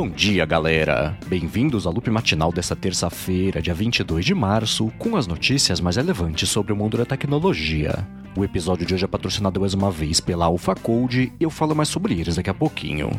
Bom dia, galera! Bem-vindos ao loop matinal desta terça-feira, dia 22 de março, com as notícias mais relevantes sobre o mundo da tecnologia. O episódio de hoje é patrocinado mais uma vez pela Alpha Code e eu falo mais sobre eles daqui a pouquinho.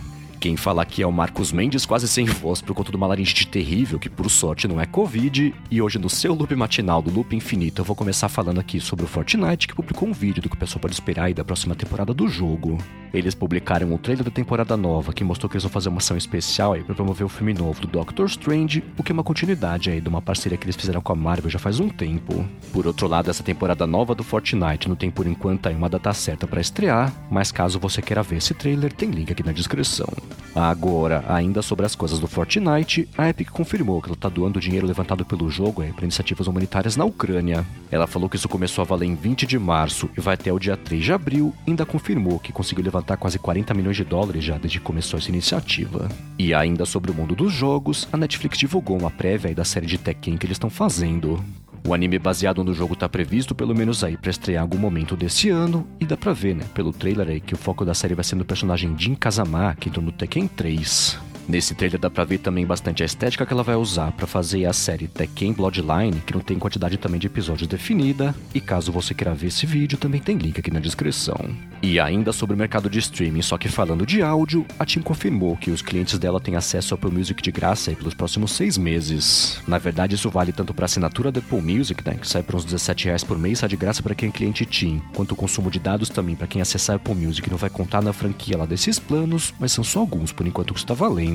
Quem fala aqui é o Marcos Mendes, quase sem voz por conta de uma laringite terrível, que por sorte não é Covid. E hoje, no seu loop matinal do Loop Infinito, eu vou começar falando aqui sobre o Fortnite, que publicou um vídeo do que o pessoal pode esperar aí da próxima temporada do jogo. Eles publicaram o trailer da temporada nova, que mostrou que eles vão fazer uma ação especial aí pra promover o filme novo do Doctor Strange, o que é uma continuidade aí de uma parceria que eles fizeram com a Marvel já faz um tempo. Por outro lado, essa temporada nova do Fortnite não tem por enquanto aí uma data certa para estrear, mas caso você queira ver esse trailer, tem link aqui na descrição. Agora, ainda sobre as coisas do Fortnite, a Epic confirmou que ela está doando o dinheiro levantado pelo jogo para iniciativas humanitárias na Ucrânia. Ela falou que isso começou a valer em 20 de março e vai até o dia 3 de abril, e ainda confirmou que conseguiu levantar quase 40 milhões de dólares já desde que começou essa iniciativa. E ainda sobre o mundo dos jogos, a Netflix divulgou uma prévia da série de Tekken que eles estão fazendo. O anime baseado no jogo tá previsto pelo menos aí pra estrear algum momento desse ano, e dá pra ver, né, pelo trailer aí, que o foco da série vai ser no personagem Jin Kazama, que entrou no Tekken 3. Nesse trailer dá pra ver também bastante a estética que ela vai usar para fazer a série Tekken Bloodline, que não tem quantidade também de episódios definida, e caso você queira ver esse vídeo, também tem link aqui na descrição. E ainda sobre o mercado de streaming, só que falando de áudio, a Tim confirmou que os clientes dela têm acesso ao Apple Music de graça pelos próximos seis meses. Na verdade, isso vale tanto para assinatura da Apple Music, né, que sai por uns 17 reais por mês, sai de graça para quem é cliente Tim, quanto o consumo de dados também para quem acessar a Apple Music não vai contar na franquia lá desses planos, mas são só alguns por enquanto que está valendo.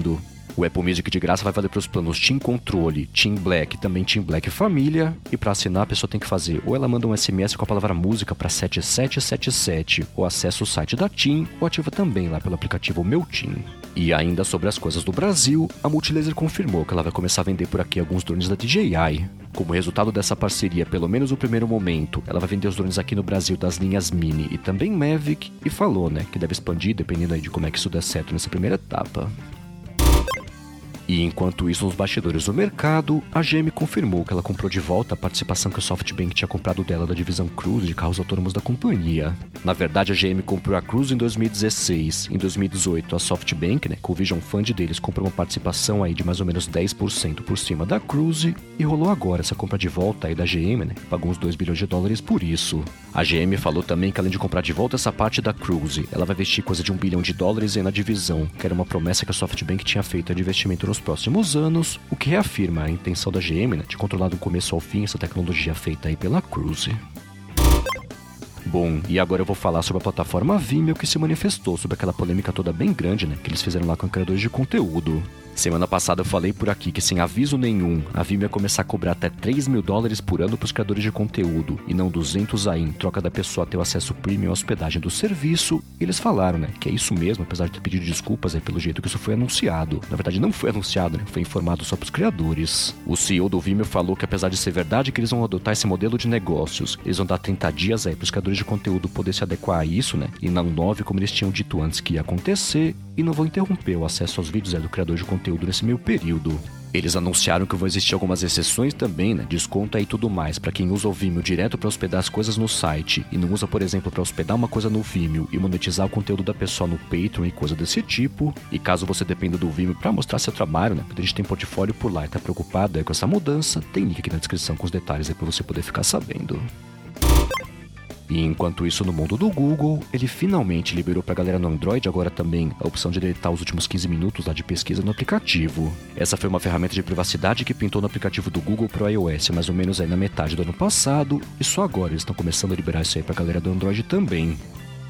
O Apple Music de graça vai valer para os planos Team Controle, Team Black, também Team Black Família. E para assinar, a pessoa tem que fazer ou ela manda um SMS com a palavra música para 7777, ou acessa o site da Team, ou ativa também lá pelo aplicativo Meu Team. E ainda sobre as coisas do Brasil, a Multilaser confirmou que ela vai começar a vender por aqui alguns drones da DJI. Como resultado dessa parceria, pelo menos no primeiro momento, ela vai vender os drones aqui no Brasil das linhas Mini e também Mavic, e falou, né, que deve expandir dependendo aí de como é que isso der certo nessa primeira etapa. E enquanto isso, nos bastidores do mercado, a GM confirmou que ela comprou de volta a participação que o SoftBank tinha comprado dela da divisão Cruise de carros autônomos da companhia. Na verdade, a GM comprou a Cruise em 2016. Em 2018, a SoftBank, né, com o Vision Fund deles, comprou uma participação aí de mais ou menos 10% por cima da Cruise e rolou agora essa compra de volta aí da GM, né, pagou uns 2 bilhões de dólares por isso. A GM falou também que além de comprar de volta essa parte da Cruise, ela vai investir coisa de um bilhão de dólares aí na divisão, que era uma promessa que a SoftBank tinha feito de investimento no nos próximos anos, o que reafirma a intenção da GM né, de controlar do começo ao fim essa tecnologia feita aí pela Cruise. Bom, e agora eu vou falar sobre a plataforma Vimeo que se manifestou sobre aquela polêmica toda bem grande, né, que eles fizeram lá com criadores de conteúdo. Semana passada eu falei por aqui que sem aviso nenhum, a Vimeo ia começar a cobrar até 3 mil dólares por ano para os criadores de conteúdo, e não 200 aí, em troca da pessoa ter o acesso premium à hospedagem do serviço. E eles falaram, né, que é isso mesmo, apesar de ter pedido desculpas aí pelo jeito que isso foi anunciado. Na verdade, não foi anunciado, né, foi informado só para os criadores. O CEO do Vimeo falou que apesar de ser verdade que eles vão adotar esse modelo de negócios, eles vão dar 30 dias aí para os criadores de conteúdo poder se adequar a isso, né, e não 9 como eles tinham dito antes que ia acontecer, e não vão interromper o acesso aos vídeos aí do criador de conteúdo nesse meio período. Eles anunciaram que vão existir algumas exceções também, né? Desconto e tudo mais para quem usa o Vimeo direto para hospedar as coisas no site e não usa, por exemplo, para hospedar uma coisa no Vimeo e monetizar o conteúdo da pessoa no Patreon e coisa desse tipo. E caso você dependa do Vimeo para mostrar seu trabalho, né? Porque a gente tem portfólio por lá e tá preocupado aí com essa mudança, tem link aqui na descrição com os detalhes aí para você poder ficar sabendo. E enquanto isso, no mundo do Google, ele finalmente liberou para a galera no Android agora também a opção de deletar os últimos 15 minutos lá de pesquisa no aplicativo. Essa foi uma ferramenta de privacidade que pintou no aplicativo do Google pro iOS mais ou menos aí na metade do ano passado, e só agora eles estão começando a liberar isso aí para a galera do Android também.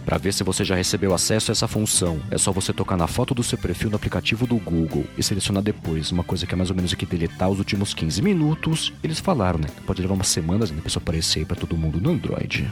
Para ver se você já recebeu acesso a essa função, é só você tocar na foto do seu perfil no aplicativo do Google e selecionar depois uma coisa que é mais ou menos aqui deletar os últimos 15 minutos. Eles falaram, né? Pode levar umas semanas né, pra isso aparecer pra todo mundo no Android.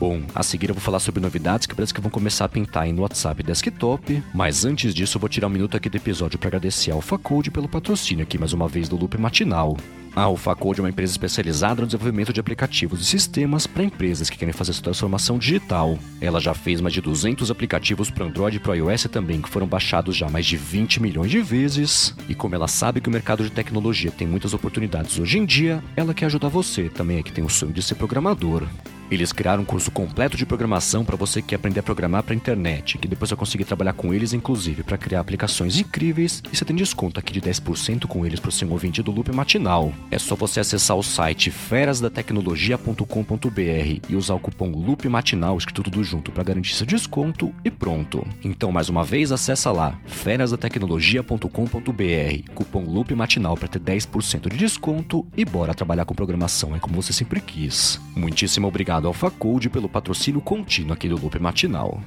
Bom, a seguir eu vou falar sobre novidades que parece que vão começar a pintar aí no WhatsApp Desktop, mas antes disso eu vou tirar um minuto aqui do episódio para agradecer a AlphaCode pelo patrocínio aqui mais uma vez do Loop Matinal. A AlphaCode é uma empresa especializada no desenvolvimento de aplicativos e sistemas para empresas que querem fazer sua transformação digital. Ela já fez mais de 200 aplicativos para Android e para iOS também, que foram baixados já mais de 20 milhões de vezes. E como ela sabe que o mercado de tecnologia tem muitas oportunidades hoje em dia, ela quer ajudar você também é que tem o sonho de ser programador. Eles criaram um curso completo de programação para você que quer aprender a programar para internet, que depois vai conseguir trabalhar com eles, inclusive, para criar aplicações incríveis. E você tem desconto aqui de 10% com eles para ser um ouvinte do Loop Matinal. É só você acessar o site ferasdatecnologia.com.br e usar o cupom Loop Matinal, escrito tudo junto, para garantir seu desconto e pronto. Então, mais uma vez, acessa lá ferasdatecnologia.com.br, cupom Loop Matinal para ter 10% de desconto e bora trabalhar com programação, é como você sempre quis. Muitíssimo obrigado ao Facode pelo patrocínio contínuo aqui do Loop Matinal.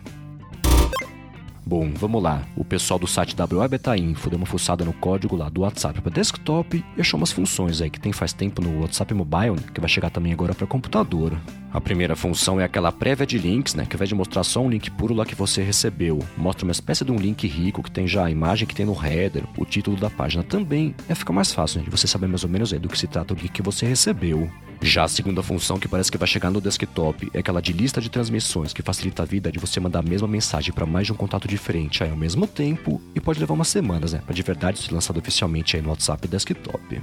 Bom, vamos lá. O pessoal do site WA Info deu uma fuçada no código lá do WhatsApp para desktop e achou umas funções aí que tem faz tempo no WhatsApp Mobile, né, que vai chegar também agora para computador. A primeira função é aquela prévia de links, né, que ao invés de mostrar só um link puro lá que você recebeu, mostra uma espécie de um link rico que tem já a imagem que tem no header, o título da página também, é fica mais fácil né, de você saber mais ou menos aí do que se trata o link que você recebeu. Já a segunda função que parece que vai chegar no desktop é aquela de lista de transmissões que facilita a vida de você mandar a mesma mensagem para mais de um contato diferente aí ao mesmo tempo e pode levar umas semanas, né, para de verdade ser lançado oficialmente aí no WhatsApp desktop.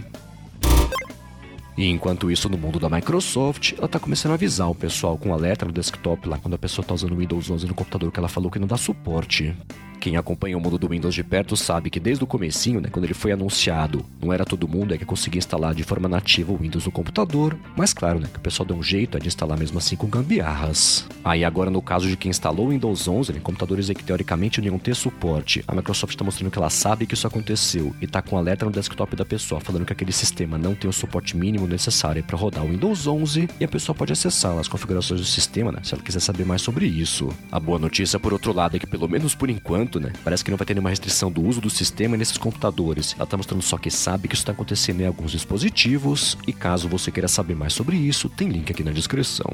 E enquanto isso, no mundo da Microsoft, ela está começando a avisar o pessoal com alerta no desktop lá quando a pessoa está usando o Windows 11 no computador que ela falou que não dá suporte. Quem acompanha o mundo do Windows de perto sabe que desde o comecinho, né, quando ele foi anunciado, não era todo mundo é que conseguia instalar de forma nativa o Windows no computador, mas claro, né, que o pessoal deu um jeito de instalar mesmo assim com gambiarras. Aí agora no caso de quem instalou o Windows 11, né, computadores que teoricamente não ter suporte, a Microsoft está mostrando que ela sabe que isso aconteceu e está com um alerta no desktop da pessoa falando que aquele sistema não tem o suporte mínimo necessário para rodar o Windows 11 e a pessoa pode acessar as configurações do sistema, né, se ela quiser saber mais sobre isso. A boa notícia por outro lado é que pelo menos por enquanto né? Parece que não vai ter nenhuma restrição do uso do sistema nesses computadores. Ela está mostrando só que sabe que isso está acontecendo em alguns dispositivos. E caso você queira saber mais sobre isso, tem link aqui na descrição.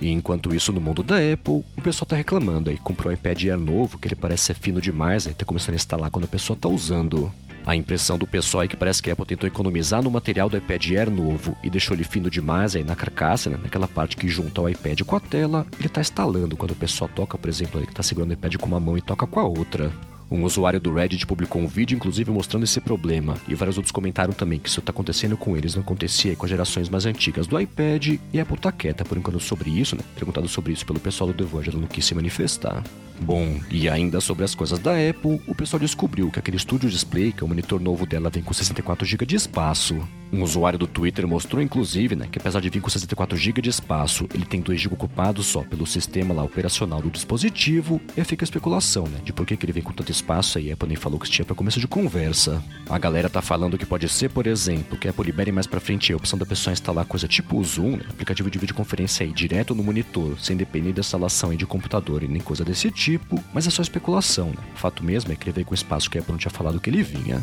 E enquanto isso, no mundo da Apple, o pessoal tá reclamando aí. Comprou um iPad Air novo, que ele parece ser fino demais, aí tá começando a instalar quando a pessoa tá usando. A impressão do pessoal é que parece que a Apple tentou economizar no material do iPad Air novo e deixou ele fino demais aí na carcaça, né? naquela parte que junta o iPad com a tela, ele está instalando quando o pessoal toca, por exemplo, ele que está segurando o iPad com uma mão e toca com a outra. Um usuário do Reddit publicou um vídeo, inclusive, mostrando esse problema, e vários outros comentaram também que isso está acontecendo com eles, não acontecia com as gerações mais antigas do iPad, e a Apple tá quieta por enquanto sobre isso, né? Perguntado sobre isso pelo pessoal do ela não quis se manifestar. Bom, e ainda sobre as coisas da Apple, o pessoal descobriu que aquele Studio Display, que é o monitor novo dela, vem com 64 GB de espaço. Um usuário do Twitter mostrou, inclusive, né, que apesar de vir com 64 GB de espaço, ele tem 2 GB ocupados só pelo sistema lá operacional do dispositivo, e fica a especulação, né, de por que, que ele vem com tanto espaço aí, a Apple nem falou que tinha para começo de conversa. A galera tá falando que pode ser, por exemplo, que a Apple libere mais pra frente a opção da pessoa instalar coisa tipo o Zoom, né, aplicativo de videoconferência aí, direto no monitor, sem depender da instalação aí de computador e nem coisa desse tipo, tipo, mas é só especulação, né? O fato mesmo é que ele veio com espaço que a Apple não tinha falado que ele vinha.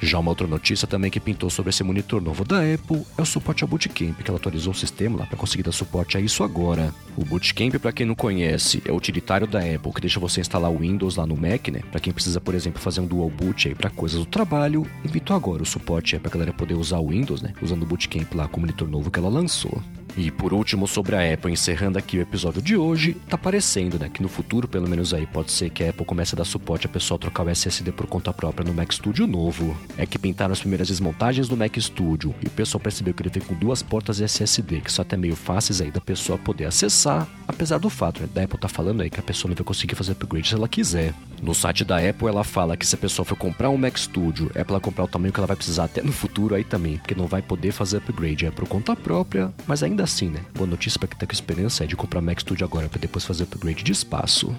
Já uma outra notícia também que pintou sobre esse monitor novo da Apple é o suporte ao Bootcamp, que ela atualizou o sistema lá para conseguir dar suporte a isso agora. O Bootcamp, para quem não conhece, é o utilitário da Apple que deixa você instalar o Windows lá no Mac, né? Para quem precisa, por exemplo, fazer um dual boot aí para coisas do trabalho, inventou agora o suporte é para galera poder usar o Windows, né? Usando o Bootcamp lá com o monitor novo que ela lançou. E por último, sobre a Apple, encerrando aqui o episódio de hoje, tá parecendo, né, que no futuro, pelo menos aí, pode ser que a Apple comece a dar suporte a pessoa trocar o SSD por conta própria no Mac Studio novo. É que pintaram as primeiras desmontagens do Mac Studio e o pessoal percebeu que ele vem com duas portas SSD, que são até meio fáceis aí da pessoa poder acessar, apesar do fato, né, da Apple tá falando aí que a pessoa não vai conseguir fazer upgrade se ela quiser. No site da Apple, ela fala que se a pessoa for comprar um Mac Studio, é pra ela comprar o tamanho que ela vai precisar até no futuro aí também, porque não vai poder fazer upgrade, é por conta própria, mas ainda assim, né? Boa notícia para quem tá com esperança é de comprar Mac Studio agora para depois fazer upgrade de espaço.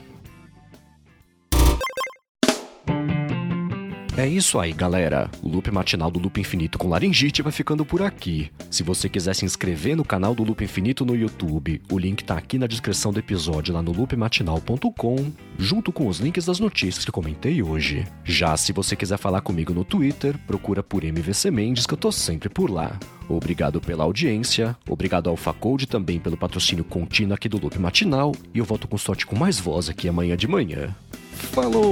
É isso aí, galera. O loop matinal do Loop Infinito com Laringite vai ficando por aqui. Se você quiser se inscrever no canal do Loop Infinito no YouTube, o link tá aqui na descrição do episódio lá no loopmatinal.com, junto com os links das notícias que comentei hoje. Já se você quiser falar comigo no Twitter, procura por MVC Mendes que eu tô sempre por lá. Obrigado pela audiência, obrigado ao Facode também pelo patrocínio contínuo aqui do Loop Matinal, e eu volto com sorte com mais voz aqui amanhã de manhã. Falou!